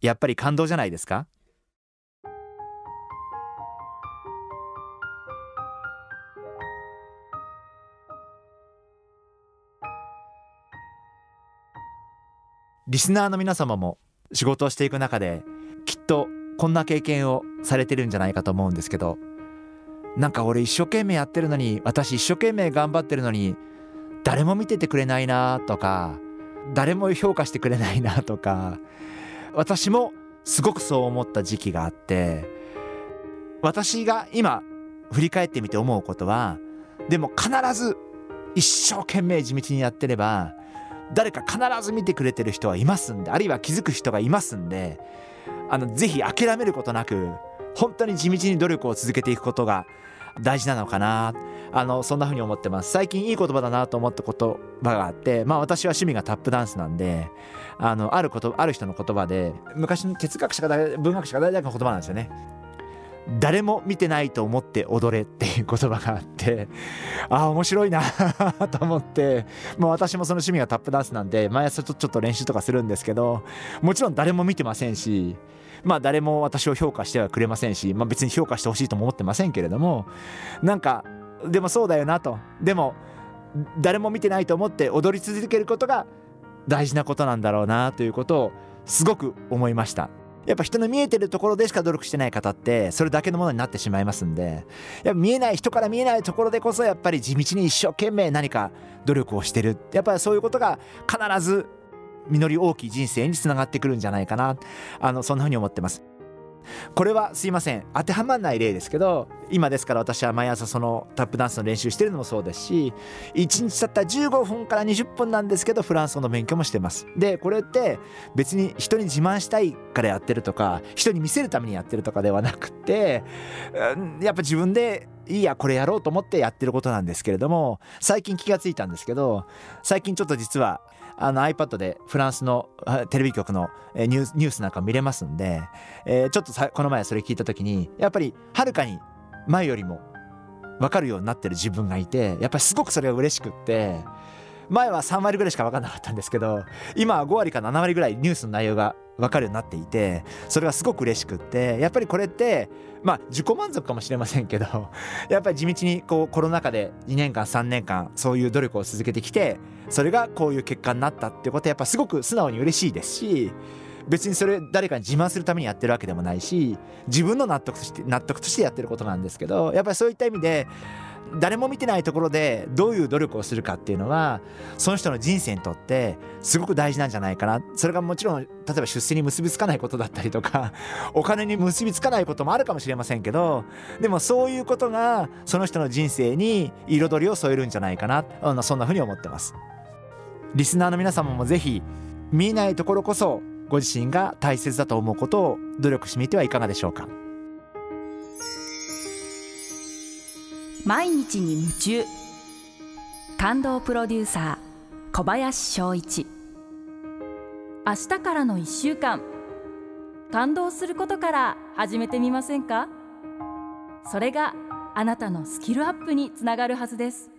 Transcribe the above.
やっぱり感動じゃないですか？リスナーの皆様も仕事をしていく中できっとこんな経験をされてるんじゃないかと思うんですけどなんか俺一生懸命やってるのに私一生懸命頑張ってるのに誰も見ててくれないなとか誰も評価してくれないなとか私もすごくそう思った時期があって私が今振り返ってみて思うことはでも必ず一生懸命地道にやってれば誰か必ず見てくれてる人はいますんであるいは気づく人がいますんであのぜひ諦めることなく本当に地道に努力を続けていくことが大事なのかな。あのそんな風に思ってます。最近いい言葉だなと思った言葉があってまあ私は趣味がタップダンスなんであのあることある人の言葉で昔の哲学者か文学者か大学の言葉なんですよね。誰も見てないと思って踊れっていう言葉があって ああ面白いな と思って。もう私もその趣味がタップダンスなんで毎朝ちょっと練習とかするんですけどもちろん誰も見てませんしまあ誰も私を評価してはくれませんし、まあ、別に評価してほしいとも思ってませんけれどもなんかでもそうだよなと。でも誰も見てないと思って踊り続けることが大事なことなんだろうなということをすごく思いました。やっぱ人の見えてるところでしか努力してない方ってそれだけのものになってしまいますんでやっぱ見えない人から見えないところでこそやっぱり地道に一生懸命何か努力をしてる。やっぱりそういうことが必ず実り大きい人生につながってくるんじゃないかな。あのそんなふうに思ってます。これはすいません。当てはまらない例ですけど今ですから私は毎朝そのタップダンスの練習してるのもそうですし1日たった15分から20分なんですけどフランス語の勉強もしてます。でこれって別に人に自慢したいからやってるとか人に見せるためにやってるとかではなくてやっぱ自分でいいやこれやろうと思ってやってることなんですけれども最近気がついたんですけど最近ちょっと実はあの iPad でフランスのテレビ局のニュースニュースなんか見れますんで、えー、ちょっとさこの前それ聞いた時にやっぱりはるかに前よりも分かるようになってる自分がいてやっぱりすごくそれが嬉しくって前は3割ぐらいしか分かんなかったんですけど今は5割か7割ぐらいニュースの内容が分かるようになっていてそれがすごく嬉しくってやっぱりこれってまあ自己満足かもしれませんけど やっぱり地道にこうコロナ禍で2年間3年間そういう努力を続けてきてそれがこういう結果になったってことはやっぱすごく素直に嬉しいですし別にそれ誰かに自慢するためにやってるわけでもないし自分の納得として納得としてやってることなんですけどやっぱりそういった意味で誰も見てないところでどういう努力をするかっていうのはその人の人生にとってすごく大事なんじゃないかな。それがもちろん例えば出世に結びつかないことだったりとか お金に結びつかないこともあるかもしれませんけどでもそういうことがその人の人生に彩りを添えるんじゃないかな。そんなふうに思ってます。リスナーの皆様もぜひ見えないところこそご自身が大切だと思うことを努力してみてはいかがでしょうか。毎日に夢中。感動プロデューサー小林翔一。明日からの1週間。感動することから始めてみませんか？それがあなたのスキルアップにつながるはずです。